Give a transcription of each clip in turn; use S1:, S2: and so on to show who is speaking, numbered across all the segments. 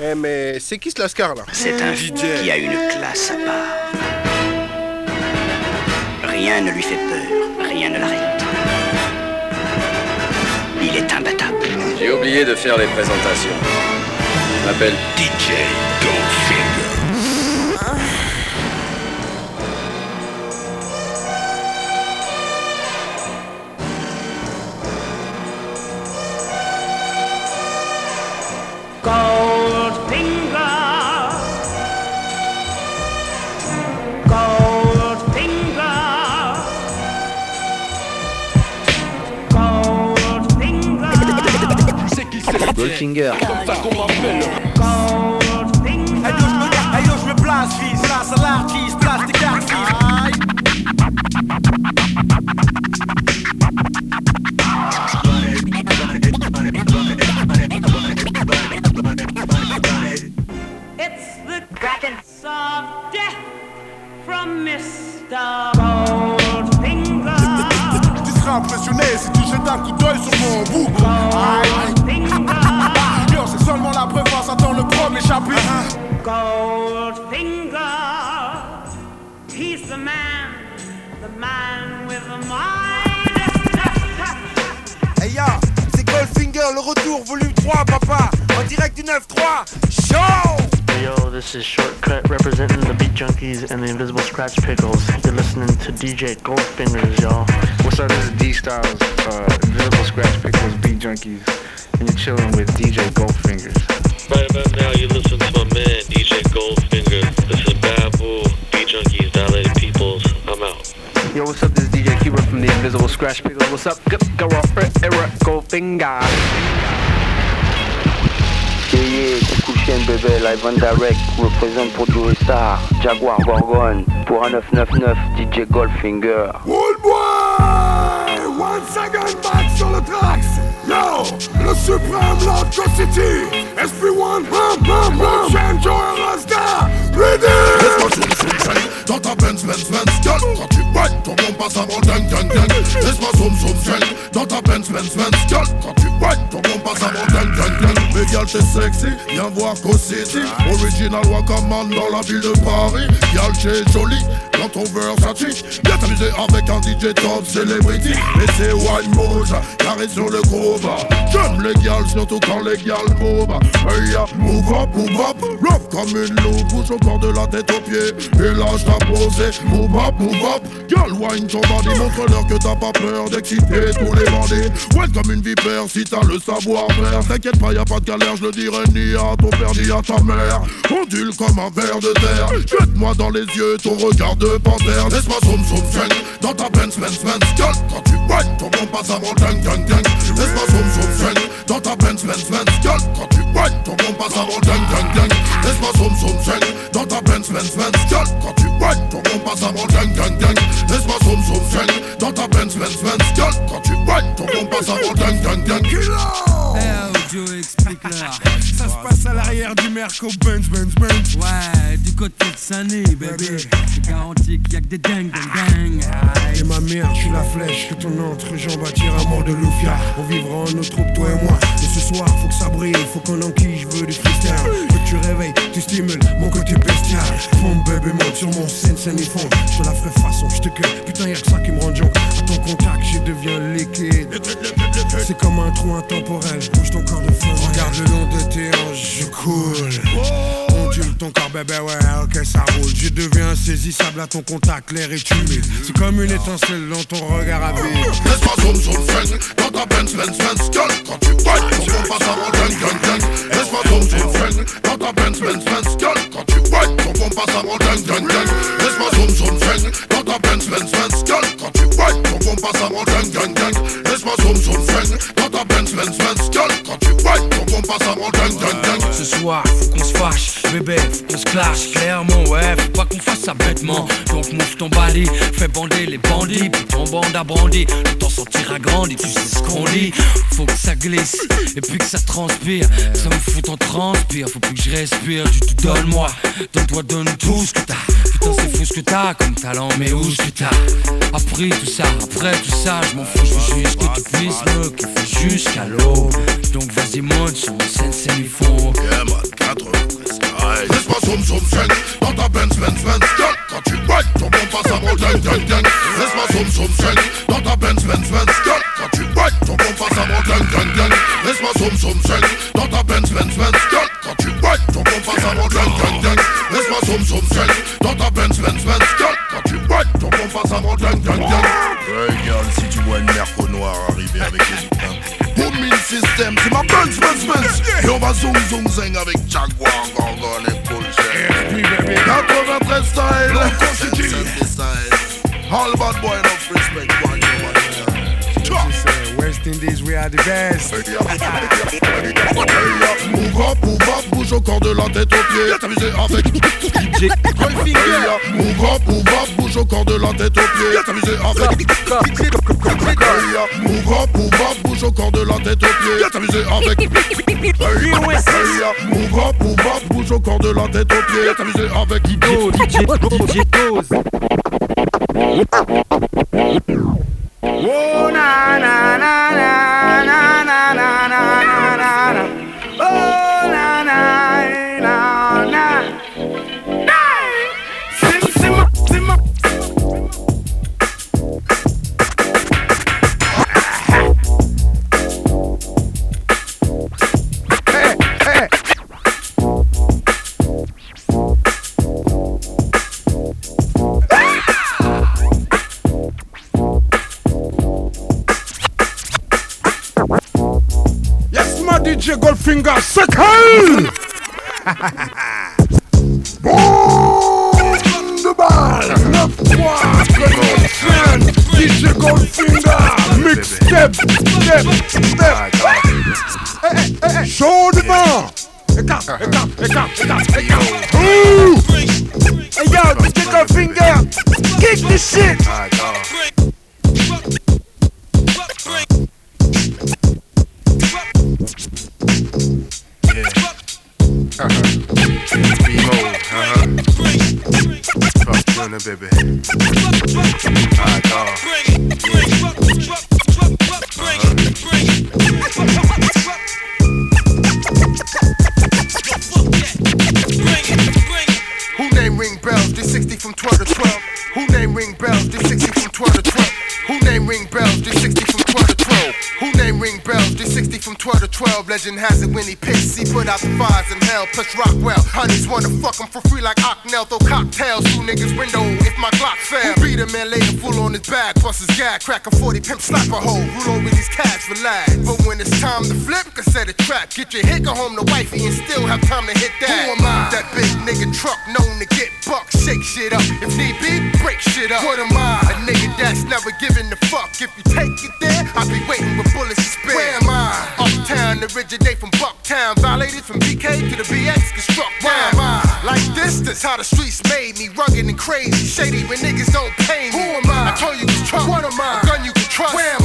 S1: Eh mais c'est qui ce Lascar là?
S2: C'est un DJ qui a une classe à part. Rien ne lui fait peur, rien ne l'arrête. Il est imbattable.
S3: J'ai oublié de faire les présentations. Je m'appelle DJ Goldfinger.
S4: seras impressionné si tu jettes un coup d'œil sur mon bouc. Chapitre.
S5: Goldfinger. He's the man, the man with the mind.
S4: Hey ya, c'est Goldfinger, le retour, volume 3, papa. En direct du 9-3. Show!
S6: Yo, this is Shortkut representing the Beat Junkies and the Invisibl Skratch Piklz. You're listening to DJ Goldfingers, y'all.
S7: What's up, this is D Styles, uh, Invisibl Skratch Piklz, Beat Junkies, and you're chilling with DJ Goldfingers.
S8: Right about now, you listen to my man, DJ Goldfinger. This is Babu, Beat Junkies, Dilated Peoples. I'm out.
S7: Yo, what's up, this is DJ Keeper from the Invisibl Skratch Piklz. What's up, go, go, go, Goldfinger.
S9: Yeah, yeah, coucou chaîne bébé, live and direct, représente pour Joey Star, Jaguar Gorgon, pour un 999, DJ Goldfinger.
S4: Old boy! One second back sur le tracks! Yo! Le suprême Lord City! SP1, ram, ram, ram! Chain Joey Rasta! Ready!
S10: Laisse-moi zoom, zoom, Dans ta Benz, Benz, Benz quand tu white, ton bon passe avant ding, ding, ding Laisse-moi zoom, zoom, zoom Dans ta Benz, Benz, Benz quand tu white, ton bon passe avant ding, ding, ding Mais girl, t'es sexy, viens voir Co City Original Wakaman dans la ville de Paris Girl, t'es jolie, dans ton Versace Viens t'amuser avec un DJ top celebrity. Et c'est Wine Mode, carré sur le groove J'aime les gals, surtout quand les gals move Hey, ya, move up, move up. Rough comme une loupe, bouge au corps de la tête aux pieds. Et là, je posé Move up, move up. Girl, wine ton body Montre-leur que t'as pas peur d'exciter tous les bandits. Ouais, comme une vipère si t'as le savoir-faire T'inquiète pas, y'a pas de galère, je le dirai ni à ton père ni à ta mère. Ondule comme un verre de terre. Jette-moi dans les yeux ton regard de panthère Laisse-moi zoom zoom zing Dans ta Benz, Benz, Benz Girl, quand tu wine, ton bon passe avant ding, ding, ding Laisse-moi zoom zoom zing Dans ta Benz, Benz, Benz Girl, quand tu wine, ton bon passe avant ding, ding, ding Laisse-moi zoom zoom zing Dans ta Benz, Benz, Benz Girl, quand tu wine, ton bon passe avant ding, ding, ding Laisse-moi zoom zoom zing Dans ta Benz, Benz, Benz Girl, quand tu wine, ton bon passe avant ding, ding, ding
S11: Joe, explique-leur.
S4: Ça se passe à l'arrière du Merco Benz, Benz, Benz
S11: Ouais, du côté de Sunny, bébé. Je garantis qu'il y a que des dingues, dingues, dingues.
S4: Et ma mère, je suis la flèche que ton entrejambe attire à mort de Lufia. On vivra en notre troupe, toi et moi. Et ce soir, faut que ça brille, faut qu'on enquille, je veux du freestyle. Tu réveilles, tu stimules mon côté bestial. Mon bébé monte sur mon scène, scène et fond. Je la ferai façon, je te cueille. Putain, y'a que ça qui me rend jonc. À ton contact, je deviens liquide. C'est comme un trou intemporel. Bouge ton corps de fond. Regarde le long de tes hanches, je coule. Ton corps, bébé, ouais, ok, ça roule. Je deviens insaisissable à ton contact, l'air est humide. C'est comme une étincelle dans ton regard à vide.
S10: Laisse-moi Quand tu passe avant ding ding Laisse-moi zoom ta Benz Benz Benz Girl. Quand tu whine ton bon passe avant ding ding ding Laisse-moi zoom zoom zing Dans ta Benz Benz Benz Girl. Quand tu whine ton bon passe avant ding ding ding Laisse-moi zoom zoom zing Dans ta Benz Benz Benz Girl. Quand tu whine ton bon passe avant ding ding ding
S11: Ce soir, faut qu'on se fâche, bébé, faut qu'on se clash. Clairement, ouais, faut pas qu'on fasse ça bêtement. Donc mouche ton bali, fais bander les bandits, puis ton bande a brandi. Le temps sortira grandi, tu sais ce qu'on dit. Faut que ça glisse, et puis que ça transpire. Ça me fout en transpire, faut plus que je respire. Tu te donnes moi, donne-toi, donne tout ce que t'as.
S12: Putain, c'est fou ce que t'as comme talent, mais où est-ce que t'as? Appris tout ça Après tout ça, je m'en fous, je veux juste que tu puisses me kiffer jusqu'à l'eau. Donc vas-y, monte sur mon sensei du fond.
S1: Yeah, man, 93 style. Laisse-moi zoom zoom zen dans ta Benz Benz Benz. Girl, quand tu whine, ton bon passe à mon ding ding ding. Laisse-moi zoom zoom zen dans ta Benz Benz Benz. Girl, quand tu whine, ton bon passe à mon ding ding ding. Laisse-moi zoom zoom zen zoom zoom zing avec Jaguar, Gorgon et Bullshit. 93 style. All bad boy enough respect. One.
S10: West Indies, we are the best.
S1: Move up, move up, bouge au corps de la tête Viens t'amuser avec DJ Goldfinger. Bouge au corps de la tête aux pieds. T'amuser avec DJ bouge au corps de la tête aux pieds. T'amuser avec bouge au corps de la tête aux pieds. Viens t'amuser avec
S4: DJ DJ Dose.
S13: finger
S1: circle. Can't ring bells, Just 60 12 to 12. Legend has it when he pissed. He put out the fires in hell. Plus Rockwell. Honeys wanna fuck him for free like Ocknell. Throw cocktails through niggas' window if my Glock fail. Who beat a man later full on his back. Bust his gag. Crack a 40 pimp slap a hole. Rule over these cats relax. But when it's time to flip, can set a trap. Get your go home to wifey and still have time to hit that. Who am I? That big nigga truck known to get bucks. Shake shit up. If need be, break shit up. What am I? A nigga that's never giving a fuck. If you take it there, I'll be waiting with bullets to spare. Where am I? Uptown, originate from Bucktown. Violated from BK to the BX, get struck down. Am I? Like this, that's how the streets made me. Rugged and crazy, shady when niggas don't pay me. Who am I? I told you it's trouble. What am I? A gun you can trust. Where am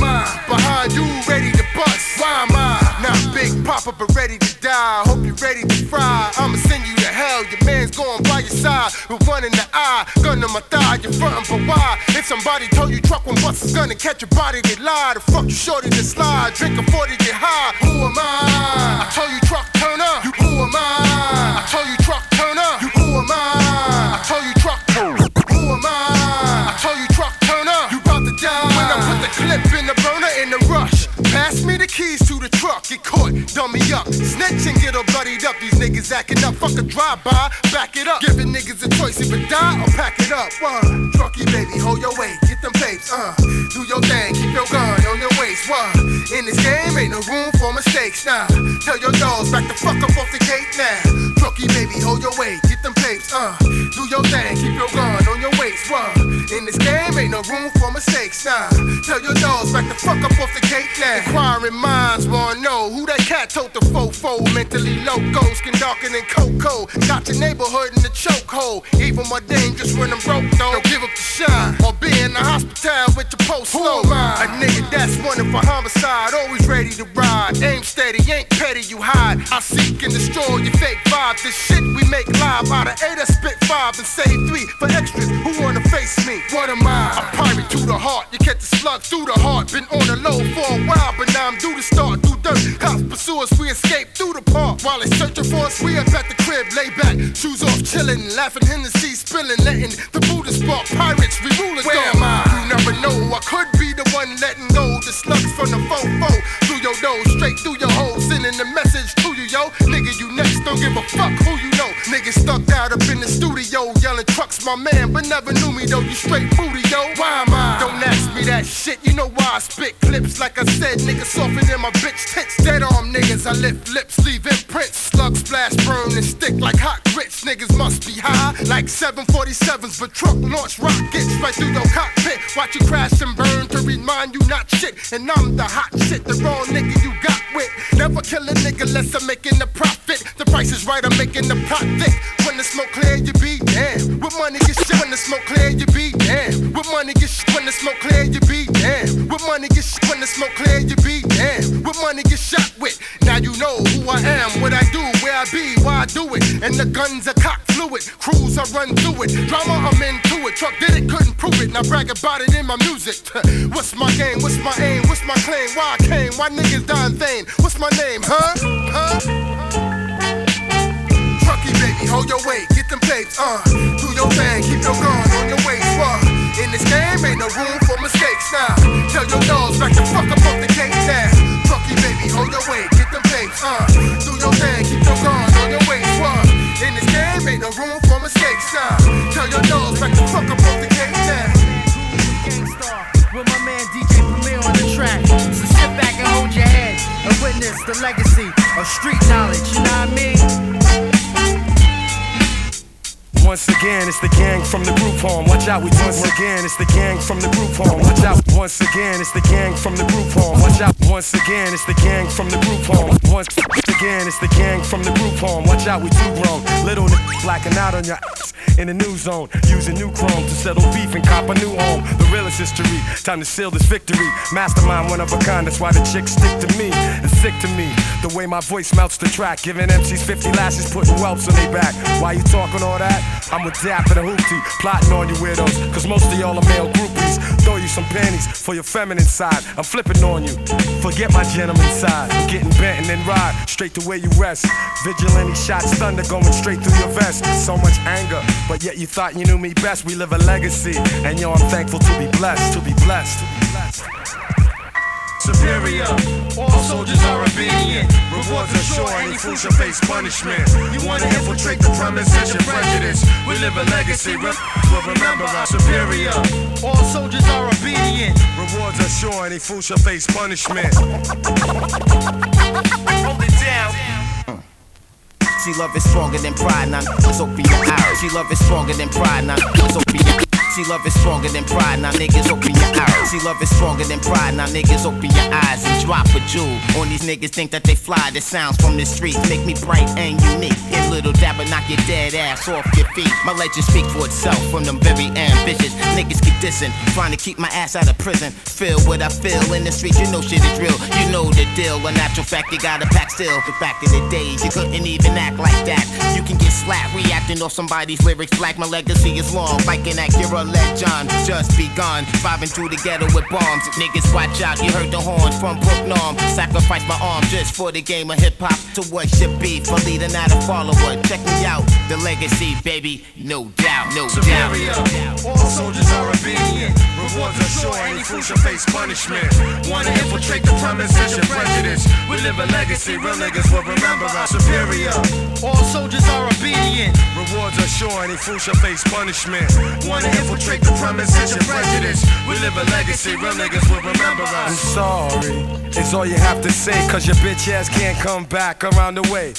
S1: Big Papa, but ready to die. Hope you're ready to fry. I'ma send you to hell. Your man's going by your side with one in the eye. Gun to my thigh, you're frontin', but why? If somebody told you truck one bust is gonna catch your body, they lie. The fuck you shorty to slide. Drink a 40, get high. Who am I? I told you Truck Turner. You who am I? I told you truck turn up. You who am I? I told you truck turn up. Who am I? I told you Truck Turner. You about to die. When I put the clip in the burner in the rush. Pass me the keys to the truck, get caught, dummy up. Snitch and get all bloodied up. These niggas acting up. Fuck a drive-by, back it up. Giving niggas a choice, either die or pack it up. One, trucky baby, hold your weight, get them papes, uh. Do your thing, keep your gun on your waist. One, in this game ain't no room for mistakes. Now, tell your dogs back the fuck up off the gate now. Trucky baby, hold your weight, get them papes, uh. Do your thing, keep your gun on your waist. One, in this game ain't no room for mistakes. nah. tell your dogs back the fuck up off the gate now. Inquiring minds wanna know who that cat told the fofo mentally loco. Skin darker than cocoa. Got your neighborhood in the chokehold. Even more dangerous when I'm broke, though. Don't give up the shine. Or be in the hospital with your post slow. A nigga that's wanted for homicide, always ready to ride. Aim steady, ain't petty, you hide. I seek and destroy your fake vibe. This shit we make live out of eight, I spit five and save three for extras who wanna face me. What am I? A pirate to the heart. You catch the slug through the heart. Been on the low for a while, but now I'm due to start through dirt. Cops pursue us, we escape through the park. While they searching for us, we up at the crib, lay back, shoes off, chilling, laughing, Hennessy spilling, letting the spark. Pirates, we rulers, Where am I? You never know. I could be the one letting go the slugs from the fofo through your nose, straight through your hole, sending the message to you, yo. Nigga, you next, don't give a fuck who you know. Nigga stuck out up in the studio, yelling trucks, my man, but never knew me though. You straight booty, yo. Why am I? Don't ask that shit. You know why I spit clips like I said, niggas softer in my bitch tits. Dead arm niggas, I lift lips, leave imprints. Slug splash, burn and stick like hot grits. Niggas must be high like 747s, but truck launch rockets right through your cockpit. Watch you crash and burn to remind you not shit. And I'm the hot shit, the wrong nigga you got with. Never kill a nigga unless I'm making a profit. The price is right, I'm making the thick. When the smoke clear, you be damn. With money get shit. When the smoke clear, you be damn. With money get shit. When the smoke clear, you be damn. With money get shit. When the smoke clear, you be damn. With money get shot with. Now you know who I am, what I do, where I be, why I do it. And the guns are cock fluid. Crews I run through it. Drama I'm into it. Truck did it, couldn't prove it. Now brag about it in my music. What's my game? What's my aim? What's my claim? Why I came? Why niggas dying vain? What's my name? Huh? Huh? Hold your weight, get them tapes, uh. Do your thing, keep your gun on your waist, what? In this game, ain't no room for mistakes now. Tell your dogs back the fuck up off the gate now. Trucky baby, hold your weight, get them tapes, uh. Do your thing, keep your gun on your waist, what? In this game, ain't no room for mistakes now. Tell your dogs back the fuck up off the gate now.
S14: With my man DJ Premier on the track. So sit back and hold your head and witness the legacy of street knowledge. You know what I mean?
S15: Once again, it's the gang from the group home. Watch out, we once again, it's the gang from the group home. Watch out, once again, it's the gang from the group home. Watch out, once again, it's the gang from the group home. Once again, it's the gang from the group home. Watch out, we too grown. Little n- blacking out on your ass in the new zone. Using new chrome to settle beef and cop a new home. The realest history. Time to seal this victory. Mastermind, one of a kind. That's why the chicks stick to me. It's sick to me. The way my voice melts the track. Giving MCs 50 lashes, putting whelps on their back. Why you talking all that? I'm with Dap and a hoopty, plotting on you weirdos. Cause most of y'all are male groupies. Throw you some panties for your feminine side. I'm flipping on you. Forget my gentleman side. Getting bent and then ride straight to where you rest. Vigilante shots, thunder going straight through your vest. So much anger, but yet you thought you knew me best. We live a legacy, and yo, I'm thankful to be blessed. To be blessed. To be blessed.
S16: Superior. All soldiers are obedient. Rewards are sure, any fool shall face punishment. You wanna infiltrate the premise, it's your prejudice. We live a legacy, will remember our superior.
S14: All soldiers are obedient.
S15: Rewards are sure, any fool shall face punishment.
S14: Hold it down.
S17: She love is stronger than pride, niggas open your eyes. She love is stronger than pride, now niggas open your She love is stronger than pride, now niggas open your eyes. She love is stronger than pride, now niggas open your eyes and drop a jewel. On these niggas think that they fly, the sounds from the streets make me bright and unique. And little dab dabber knock your dead ass off your feet. My legend speak for itself from them very ambitious. Niggas keep dissing, trying to keep my ass out of prison. Feel what I feel in the streets, you know shit is real. You know the deal, a natural fact, you gotta pack still. Back in the days, you couldn't even act like that. You can get slapped reacting off somebody's lyrics. Black, my legacy is long, like an Acura legend. Just begun, vibing through the ghetto with bombs. Niggas, watch out, you heard the horns from Brook Norm. Sacrifice my arm just for the game of hip hop. To what should be, for leader, not a follower. Check me out, the legacy, baby, no doubt, no
S16: Superior.
S17: doubt.
S16: All soldiers are obedient. Rewards are sure, any fool shall face punishment. Wanna infiltrate the premises, your prejudice. We live a legacy, real niggas will remember our superior.
S14: All soldiers are obedient.
S15: Rewards are sure, any fool shall face punishment.
S16: Wanna infiltrate the premise, it's your prejudice. We live a legacy, real niggas will remember
S15: I'm sorry, it's all you have to say, cause your bitch ass can't come back around the way.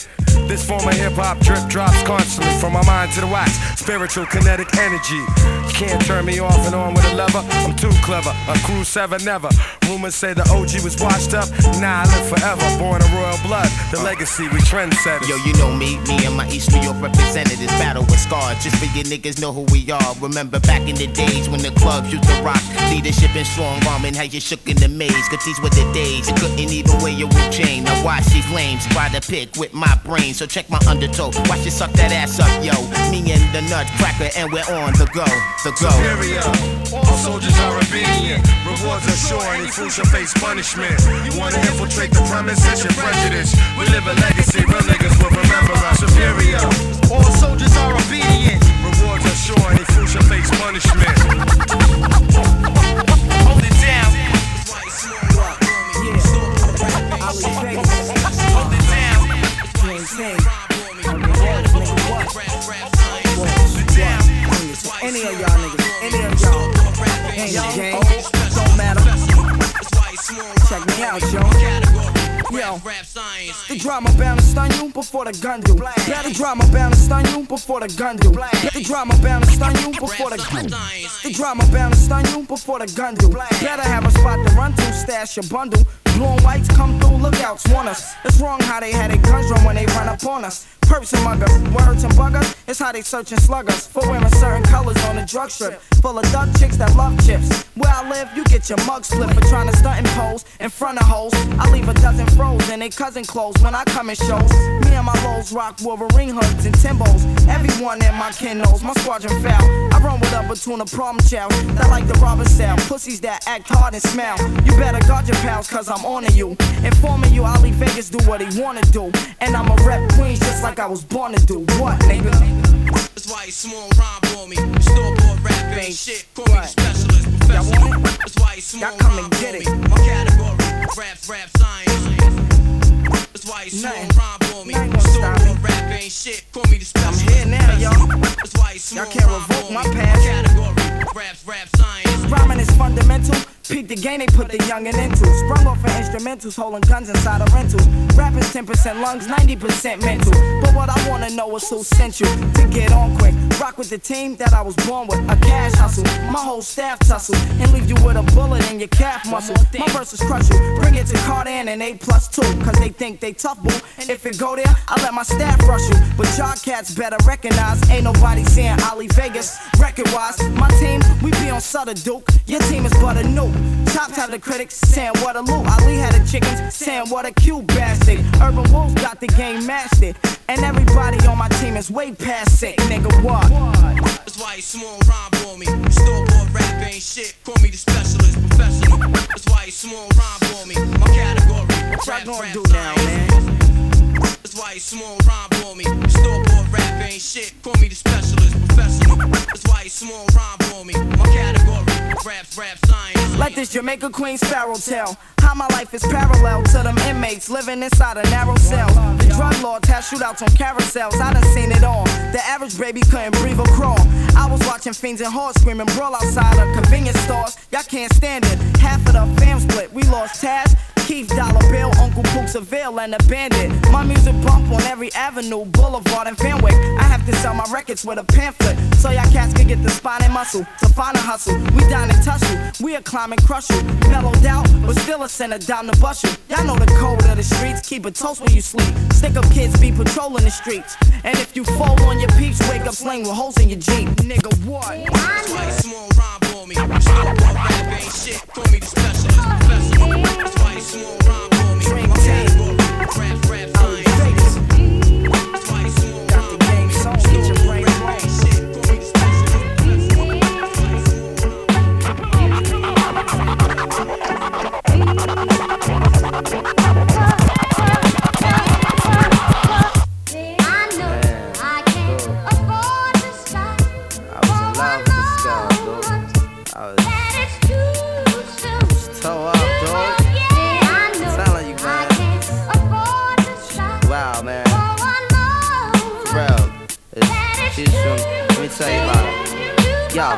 S15: This form of hip hop drip drops constantly from my mind to the wax. Spiritual kinetic energy. You can't turn me off and on with a lever. I'm too clever. A crew seven never. Rumors say the OG was washed up. Nah, I live forever. Born of royal blood. The uh. legacy we trendsetters.
S17: Yo, you know me, me and my East New York representatives battle with scars. Just for you niggas know who we are. Remember back in the days when the clubs used to rock. Leadership and strong arming had you shook in the maze. Cause these were the days you couldn't even wear your chain. Now watch these lames try to pick with my brain. So check my undertow. Watch you suck that ass up, yo. Me and the nutcracker, and we're on the go. The go.
S18: Superior. All soldiers are obedient. Rewards are sure, any fool shall face punishment. You wanna infiltrate the premise, it's your prejudice. We live a legacy, real niggas will remember us. Superior. All soldiers are obedient. Rewards are sure, any fool shall face punishment.
S19: Game, don't matter. Check me out, yo. Yo, the drama bound to stun you before the gun do. Better drama bound to stun you before the gun do. The drama bound to stun you before the gun. The drama bound to stun you before the gun do. Better have a spot to run to, stash your bundle. Blue and whites come through, lookouts want us. It's wrong how they had their guns run when they run up on us. Perps and muggers, words and buggers, it's how they search and slug us. For wearing certain colors on the drug strip. Full of duck chicks that love chips. Where I live, you get your mug split for trying to stunt and pose in front of hoes. I leave a dozen froze in they cousin clothes when I come in shows. Me and my lows rock Wolverine hoods and Timbos. Everyone in my kin knows my squadron foul. I run with a between a problem child that like the robber style. Pussies that act hard and smell. You better guard your pals, cause I'm on to you. Informing you, leave Vegas do what he wanna do. And I'm a rep Queens just like I was born to do. What, nigga?
S20: That's why you small rhyme for me. Store bought rap ain't shit. Call me specialist professional. That's why you small
S19: Y'all come and get it.
S20: My category, raps, rap, science. That's why you small rhyme for me. Store bought rap ain't shit. Call me the
S19: I'm here now, y'all.
S20: That's why you small
S19: Y'all can't revoke my past.
S20: Category, raps, rap, science.
S19: Rhyming is fundamental. Peep the game they put the youngin' into. Sprung off of instrumentals, holding guns inside of rentals. Rappers 10% lungs, 90% mental. But what I wanna know is who sent you to get on quick. Rock with the team that I was born with. A cash hustle, my whole staff tussle. And leave you with a bullet in your calf muscle. My verses crush you. Bring it to Cardan and A plus two. Cause they think they tough, boo. If it go there, I let my staff rush you. But y'all cats better recognize. Ain't nobody saying Ali Vegas. Record wise, my team, we be on Sutter Duke. Your team is but a nuke. Chops have the critics saying what a loot. Ali had the chickens saying what a cute bastard. Urban Wolves got the game mastered. And everybody on my team is way past sick, nigga. What?
S20: That's why you small rhyme for me. Store bought rap ain't shit. Call me the specialist professional. That's why you small rhyme for me. My category,
S19: What y'all gonna do now, man?
S20: That's why you small rhyme for me. Store bought rap ain't shit. Call me the specialist professional. That's why you small rhyme for me. My category, rap, rap, science.
S19: Like this Jamaica Queen sparrow tale. How my life is parallel to them inmates living inside a narrow cell. The drug lords have shootouts on carousels. I done seen it all. The average baby couldn't breathe or crawl. I was watching fiends and whores screaming brawl outside of convenience stores. Y'all can't stand it. Half of the fam split. We lost Taz. Keith Dollar Bill, Uncle Pook Seville, and a Bandit. My music bump on every avenue, Boulevard, and Fenwick. I have to sell my records with a pamphlet, so y'all cats can get the spine and muscle to find a hustle. We down and tussle, we a climb and crush you. Mellowed out, but still a center down the bus you. Y'all know the code of the streets, keep a toast when you sleep. Stick up kids be patrolling the streets. And if you fall on your peeps, wake up sling with holes in your Jeep. Nigga, what?
S20: That's why you small rhyme for me. Store bought rap ain't shit. Call me the specialist professional. That's why you small rhyme for me. My category, rap, rap, science. That's why you small rhyme for me. Store bought rap ain't shit. Call me the specialist
S17: I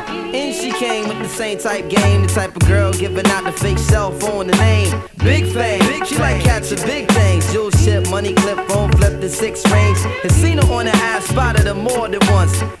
S14: and she came with the same type game, the type of girl giving out the fake cell phone, the name. Big fame, she like catching big things. Jewel ship, money clip, phone flip, the six range. And seen her on the ass, spotted her more than once.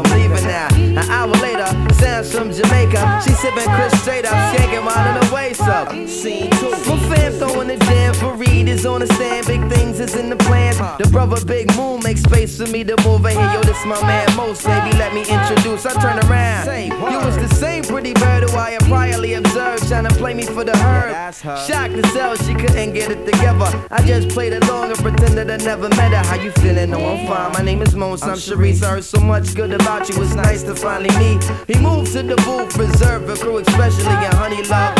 S14: I'm leaving now. An hour later, sounds from Jamaica. She sipping Chris straight up, skanking while in the waist up. Scene two. My fam throwing the jam for Reed is on the stand. Big things is in the plans. The brother Big Moon makes space for me to move in here. Yo, this my man Most, baby. Let me introduce. I turn around. You was the same pretty bird who I had priorly observed, trying to play me for the herd. Shocked to sell, she couldn't get it together. I just played along and pretended I never met her. How you feeling? No, I'm fine. My name is Mons. I'm Sharice. I heard so much good about you. was nice to finally meet. He moved to the booth, reserved for crew, especially and Honey Love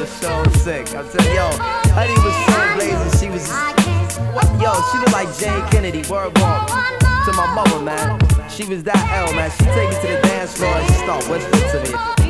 S14: Is so sick. I'm yo, Honey was so blazing. She was, yo, she looked like Jayne Kennedy. Word walk to my mother, man. She was that L, man. She take me to the dance floor and she start whispering to me.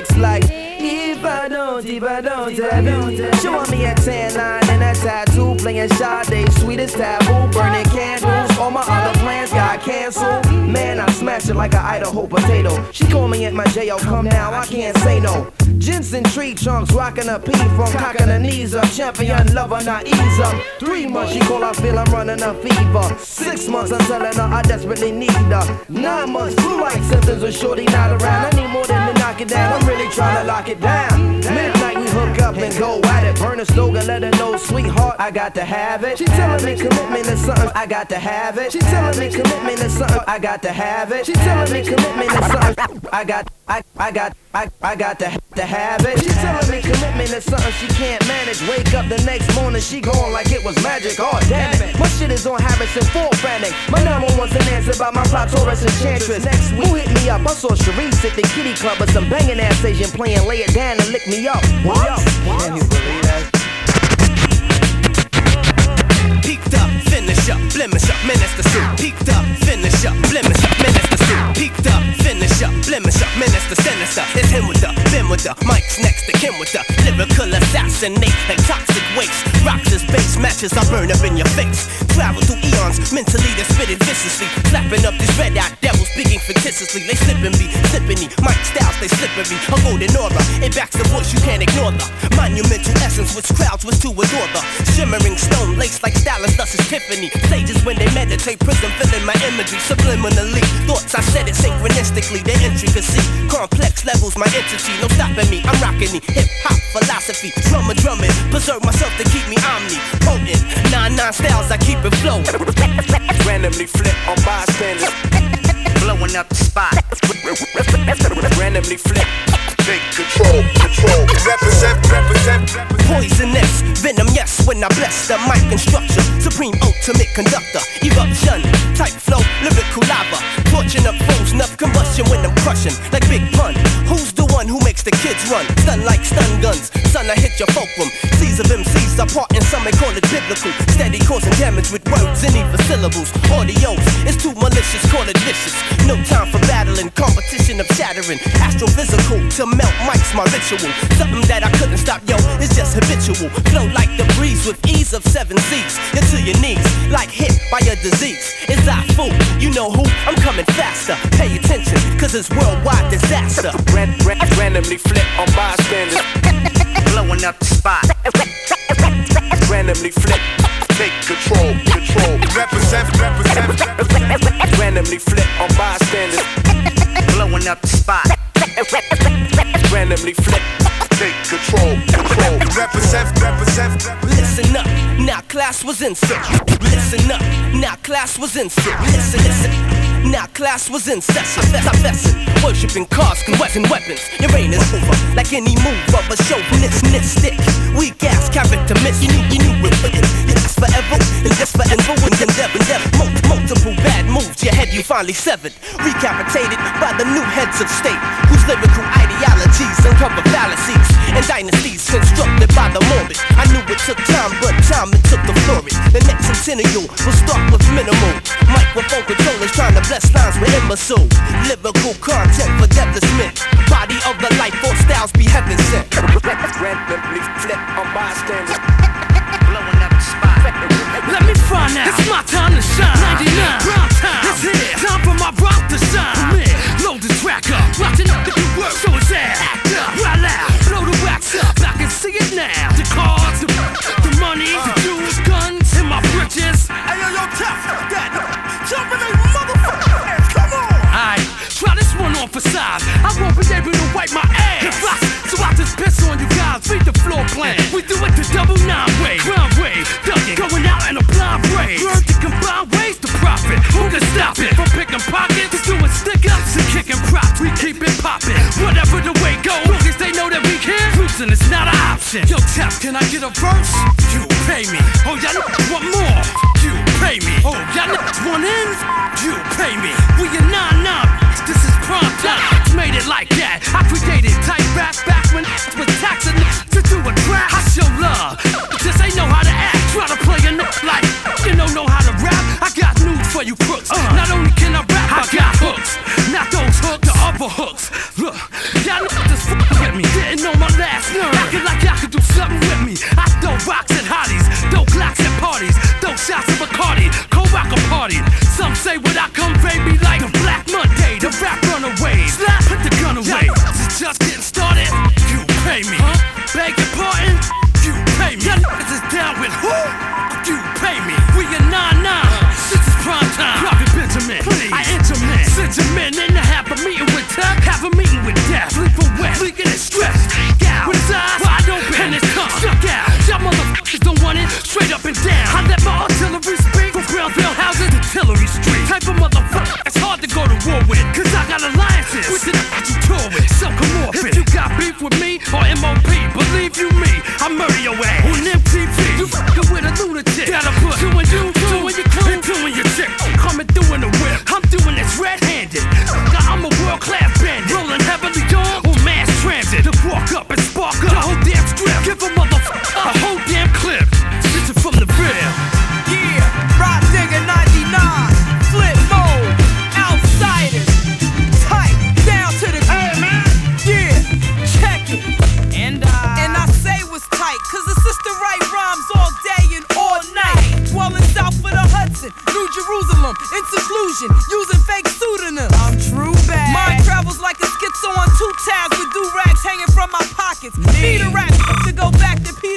S14: Isaacs like if I don't, if I don't, I don't. Showing me a tan line and a tattoo, playing Sade, sweet as taboo, burning candles. All my other plans got canceled. Man, I smash it like an Idaho potato. She call me at my jail, come now, I can't say no. Jensen tree trunks, rocking a P from cocking her knees up. Champion lover, not ease up. Three months, she call, I feel I'm running a fever. Six months, I'm telling her I desperately need her. Nine months, flu like symptoms with shorty not around. I need more than to knock it down. I'm really trying to lock it down. Midnight, we hook up and go at it. Burn a stove and let her know, sweetheart, I got to have it. She telling me commitment is something, I got to have it. She telling me commitment is something, I got to have it. She telling me commitment is something, I got, I, I got, I, I got to, to have it. She telling me commitment is something she can't manage. Wake up the next morning, she gone like it was magic. Oh damn it, my shit is on Harrison full frantic. My number one's an answer by my plot Taurus enchantress. Next week, who hit me up? I saw Sharice at the kitty club with some banging ass Asian playing. Lay it down and lick me up. What? Can you believe that?
S21: Finish up, blemish up, the suit. Peaked up, finish up, blemish up, finish up, the sinister. It's him with the, Ben with the, Mike's next to Kim with the lyrical assassinate and toxic waste. Rocks as base matches, I burn up in your face. Travel through eons, mentally they spit it viciously. Slapping up these red eyed devils, speaking fictitiously. They slipping me, slipping me. Mike styles, they slippery. A golden aura, it backs the voice, you can't ignore the monumental essence, which crowds was to adore the shimmering stone laced like stylus, thus is Tiffany. Sages when they meditate, prism filling my imagery subliminally. Thoughts I said it synchronistically, their intricacy. Complex levels, my entity, no stopping me. I'm rocking the hip hop philosophy. Drummer drumming, preserve myself to keep me omni. Potent, nine nine styles, I keep it flowing.
S15: Randomly flip on bystanders.
S21: Blowing up the spot.
S15: Randomly flip.
S10: Take control, control. Represent, represent, represent.
S21: Poisonous, venom, yes, when I bless the mic and structure. Supreme ultimate conductor, eruption, type flow, lyrical lava. Torching up foes, enough combustion when I'm crushing, like Big Pun. Who's the one who makes the kids run. Stun like stun guns. Son, I hit your fulcrum. Seas of MCs apart and some may call it biblical. Steady causing damage with words and even syllables. Audio is too malicious, call it vicious. No time for battling, competition of shattering. Astrophysical to melt mics, my ritual. Something that I couldn't stop, yo, it's just habitual. Flow like the breeze with ease of seven seas. You're to your knees, like hit by a disease. It's I fool, you know who? I'm coming faster. Pay attention, cause it's worldwide disaster.
S22: Ran, ran, randomly flip on bystanders.
S21: Blowing up the spot.
S22: Randomly flip. Take control, control.
S23: Represent, represent, represent.
S22: Randomly flip on bystanders.
S21: Blowing up the spot.
S22: Randomly flip. Take control, control.
S23: Represent, represent.
S21: Listen up, now class was in session. Listen up, now class was in session. Listen, listen. Now class was in session. I'm fessing, worshiping cars, weapon weapons. Your reign is over, like any move of a chauvinist stick. Weak ass character miss. You knew, you knew it. Yes, forever, and just forever and endeavor, endeavor. Mul- multiple bad moves, your head you finally severed. Recapitated by the new heads of state, whose lyrical ideologies uncover fallacies and dynasties constructed by the morbid. I knew it took time, but time it took the glory. The next centennial will start with minimal microphone controllers trying to bless lines with imbecile. Lyrical content for devilish men. Body of the life force styles be heaven sent.
S22: Randomly flip on bystanders.
S11: Plan. We do it the double nine way. Ground wave. Ducking. Going out in a blind rage. Learn to combine ways to profit. Who can stop it? From picking pockets to doing stick ups and kicking props. We keep it popping. Whatever the way goes. Long as they know that we care. Losing is not an option. Yo, Tap, can I get a verse? You pay me. Oh, y'all want more? You pay me. Oh, y'all want in? You pay me. I the
S16: New Jerusalem, in seclusion, using fake pseudonyms. I'm true bad. Mine travels like a schizo on two tabs with do-rags hanging from my pockets. Me the rap to go back to pediatrics.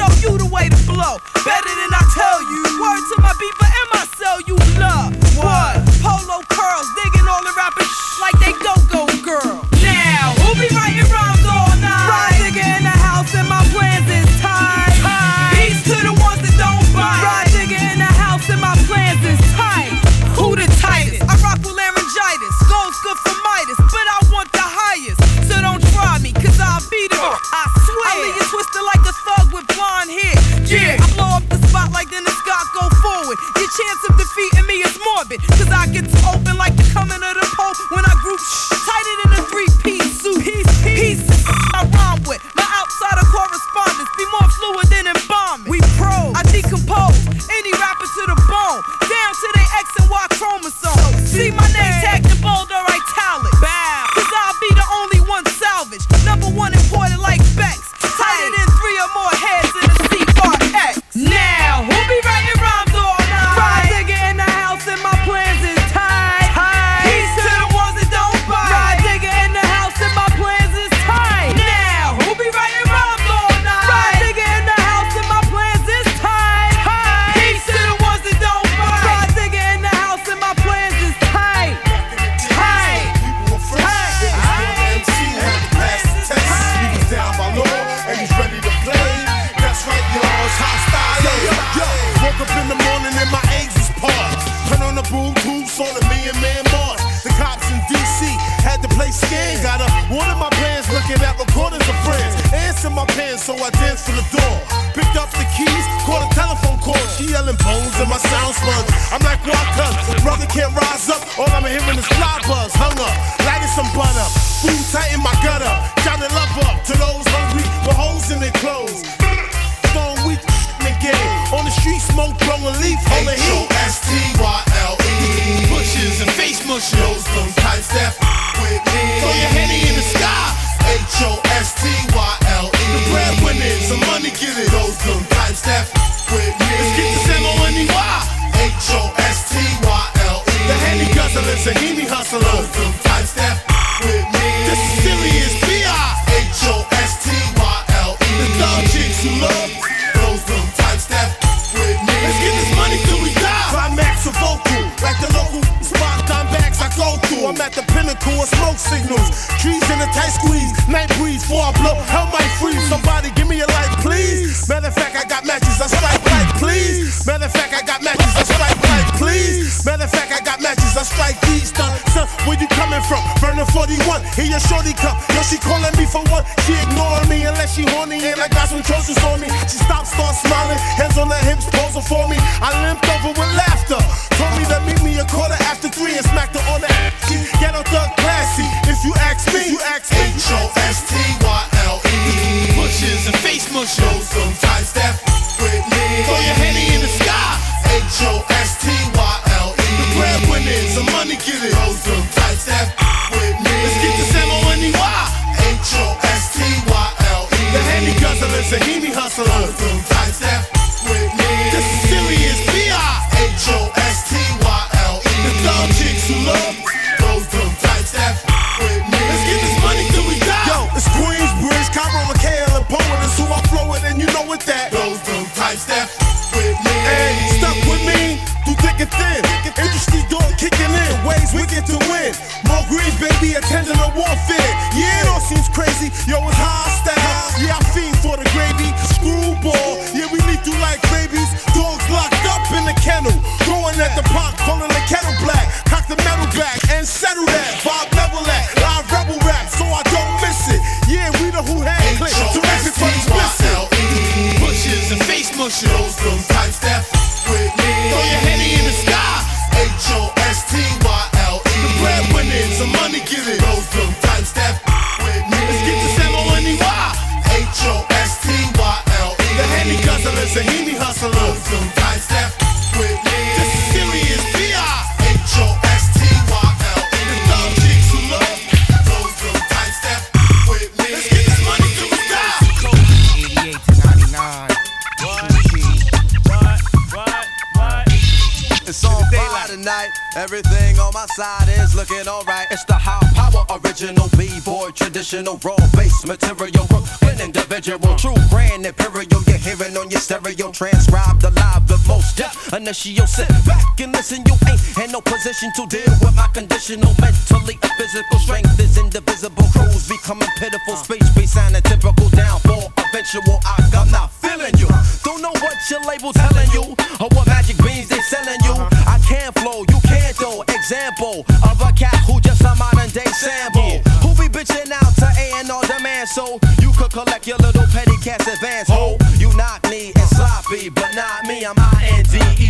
S16: show you the way to
S24: flow Better than I tell you. Word to my beeper
S16: and this money till we die.
S1: Climax of vocal, like the local spot back I go through. I'm at the pinnacle of smoke signals. Trees in a tight squeeze, night breeze, for I blow, hell might freeze. Somebody give me a light, please. Matter of fact, I got matches, I strike like, please. Matter of fact, I got matches, I strike like, please. Matter of fact, like I got matches, I strike these done. Son, where you coming from? Burning 41, here your shorty come. Yo, she calling me for one. She ignoring me unless she horny, and I got some choices on me. She stops, start smiling, hands on her hips, posing for me. I limped over with laughter. Told me to meet me a quarter after three and smacked her on the ass. Get on thug classy. If you ask me, you ask me.
S16: H O S T Y L E. Pushes and face mush. Show some time step with me. Throw your handy in the sky. H O hustlers.
S14: Initial sit back and listen. You ain't in no position to deal with my conditional mentally and physical strength is indivisible. Crews becoming pitiful. Uh. Space be sounding typical downfall. Eventual, I, I'm not feeling you. Don't know what your label telling you or what magic beans they selling you. Uh-huh. I can't flow, you can't though. Example of a cat who just a modern day sample. Who be bitching out to A and R demand so you could collect your little petty cash advance. Oh. Ho, you knock me and sloppy, but not me. I'm I N D E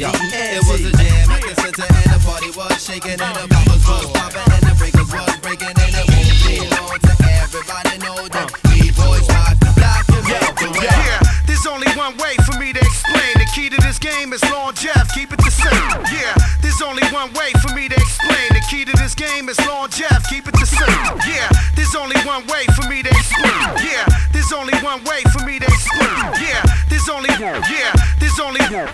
S14: P N D N
S17: It was a jam at the center and the party was shaking and the bumpers was popping and the breakers was breaking and it won't be long to everybody know that uh. we boys rock the block and rock.
S15: Yeah, there's only one way for me to explain. The key to this game is long Jeff, keep it the same. Yeah, there's only one way for me to explain. The key to this game is long Jeff, keep it the same. Yeah, there's only one way for me to explain. Yeah, there's only one way for me to explain. Yeah, there's only yeah, there's only yeah,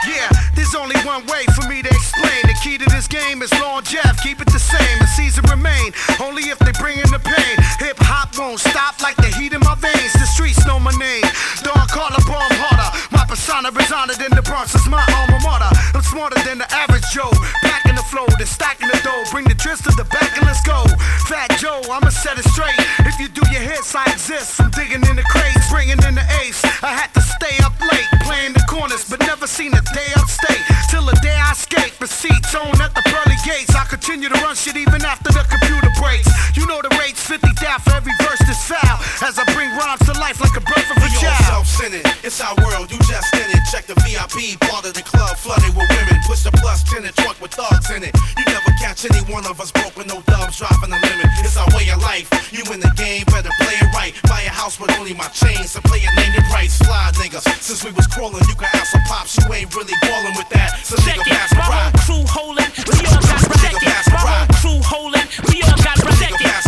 S15: is long Jeff, keep it the same. The season remain only if they bring in the pain. Hip hop won't stop like the heat in my veins. The streets know my name. Don Carla bomb harder. My persona is honored in the Bronx is my alma mater. I'm smarter Bring the tris to the back and let's go. Fat Joe, I'ma set it straight. If you do your hits, I exist. I'm digging in the crates, bringing in the ace. I had to stay up late, playing the corners, but never seen a day upstate. Till the day I escape, receipts on at the pearly gates. I continue to run shit even after the computer breaks. You know the rates 50 down for every verse that's foul. As I bring rhymes to life like a breath of a
S10: all
S15: child.
S10: self-centered, it's our world, you just in it. Check the VIP part of the club, flooded with women. Push the plus 10 and truck with thugs in it. You never catch any one of us broke with no dubs, dropping the limit. It's our way of life. You in the game, better play it right. Buy a house with only my chains, so play it name your price. Fly niggas, since we was crawling, you can ask some pops, you ain't really ballin' with that. So nigga pass the rock.
S25: crew holding, we all got
S10: the
S25: My crew holding, we all got
S10: Nigga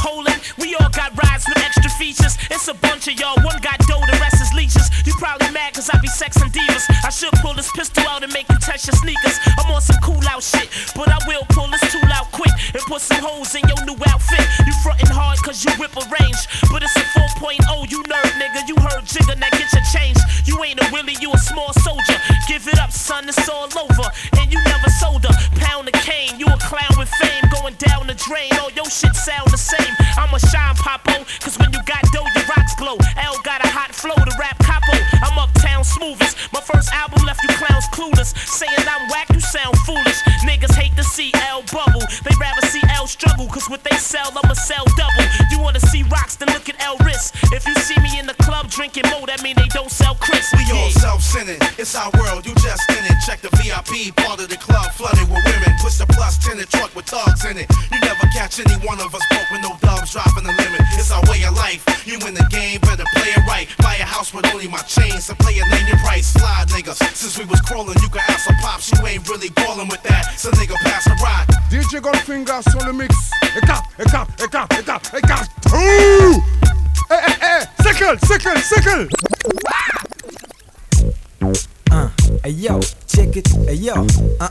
S25: holding, we all got rides with extra features. It's a bunch of y'all, one got dough, the rest is leeches. You probably mad cause I be sexing divas. I should pull this pistol out and make you touch your sneakers. I'm on some cool out shit, but I will pull this tool out quick and put some holes in your new outfit. You frontin' hard cause you whip a range, but it's a 4.0, you nerd nigga. You heard Jigga, now get your change. You ain't a Willie, you a small soldier. Give it up, son, it's all over. And you never sold a pound of cane. You a clown with fame going down All your shit sound the same. I'm a shine popo, cause when you got dough, your rocks glow. L got a hot flow to rap capo. I'm uptown smoothest. My first album left you clowns clueless. Saying I'm whack, you sound foolish. Niggas hate to see L bubble. They rather see L struggle, cause what they sell, I'ma sell double. You wanna see rocks, then look at L wrist. If you see me in the drinking more, that mean they don't sell Cris.
S10: We all self-centered, it's our world, you just in it. Check the VIP part of the club, flooded with women. Push the plus 10 and truck with thugs in it. You never catch any one of us broke with no dubs, dropping the limit. It's our way of life. You in the game, better play it right. Buy a house with only my chains, so play it name your price. Slide niggas, since we was crawling, you can ask some pops, you ain't really ballin' with that. So nigga pass the rock.
S4: DJ Goldfinger sur le mix. Écarte, écarte, écarte, écarte, écarte. Ouh Sickle, sickle, sickle.
S12: Hein, hey yo, check it, hey yo, hein,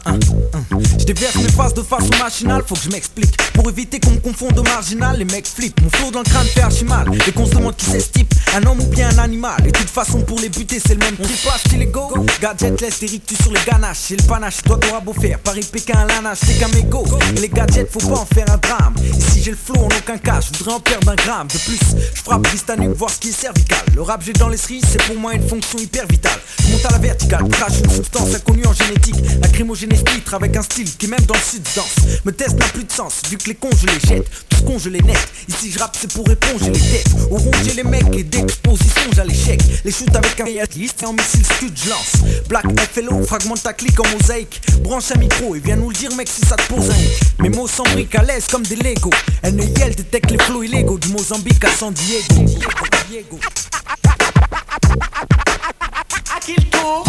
S12: hein, hein. Je déverse mes phases de façon machinale, faut que je m'explique. Pour éviter qu'on me confonde au marginal, les mecs flippent. Mon flow dans le crâne fait archi mal. Et qu'on se demande qui c'est ce type, un homme ou bien un animal. Et toute façon, pour les buter, c'est le même trip. Pas style go, gadget laisse des rictus sur les ganaches. J'ai le panache, toi t'auras beau faire. Paris, Pékin, Lanache, c'est qu'un mégot. Et les gadgets, faut pas en faire un drame. Ici, j'ai le flow en aucun cas, je voudrais en perdre un gramme. De plus, je frappe Bristannique, voir ce qui est cervical. Le rap, j'ai dans les cerises, c'est pour moi une fonction hyper vitale. Je monte à la verticale, une substance inconnue en génétique. Lacrymogène titre avec un style qui même dans le sud danse. Me test n'a plus de sens, vu que les cons je les jette. Tout les net. Ici je rappe c'est pour éponger les têtes. Au j'ai les mecs et d'exposition j'ai l'échec. Les shoot avec un liste et en missile scud je lance. Black FLO, fragmente ta clique en mosaïque. Branche un micro et viens nous le dire mec si ça te pose un. Mes mots sont briques à l'aise comme des Lego. NEL détecte les flots illégaux du Mozambique à San Diego. Diego.
S25: À qui le tour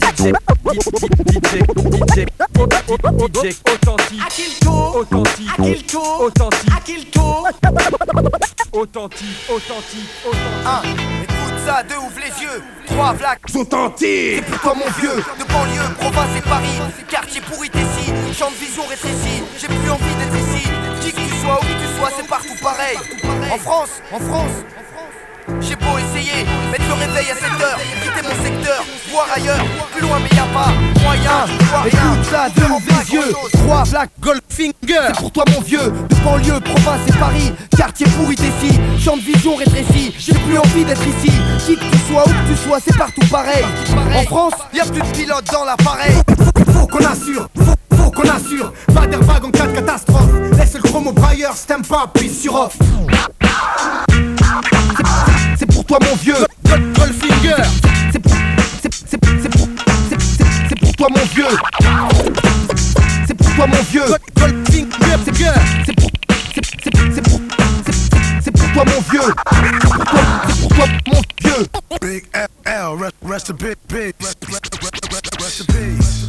S20: DJ, DJ, authentique,
S25: À
S20: authentique,
S25: À
S20: authentique,
S25: À
S5: authentique, authentique, authentique.
S26: Écoute ça, deux, ouvre les yeux. Trois, vlac.
S4: Authentique.
S26: C'est pour toi mon vieux. De banlieue, province et Paris. Quartier pourri ici. Champ de vision rétréci. J'ai plus envie d'être ici. Qui que tu sois, où que tu sois, c'est partout pareil. En France, en France. J'ai beau essayer, mettre le réveil à 7h, quitter mon secteur, voir ailleurs, plus loin mais y a pas moyen, rien.
S23: Écoute ça, deux ouvre les yeux. Trois, Black Goldfinger.
S26: C'est pour toi mon vieux, de banlieue, province et Paris, quartier pourri ici, champ de vision rétréci, j'ai plus envie d'être ici. Qui que tu sois, où que tu sois, c'est partout pareil. En France, y a plus de pilotes dans l'appareil.
S23: Faut qu'on assure, faut, faut qu'on assure. Pas d'airbag en cas de catastrophe. Laisse le chromo brailleur, stem pas, puis sur off.
S26: C'est pour toi mon vieux,
S23: Goldfinger.
S26: c'est pour, c'est, pour, c'est, pour toi mon vieux. C'est pour toi mon vieux.
S23: Goldfinger.
S26: C'est pour, c'est, c'est, c'est pour, c'est, pour toi mon vieux. C'est pour toi, c'est pour toi mon vieux.
S10: Big L, rest, a bit, big, rest, a peace.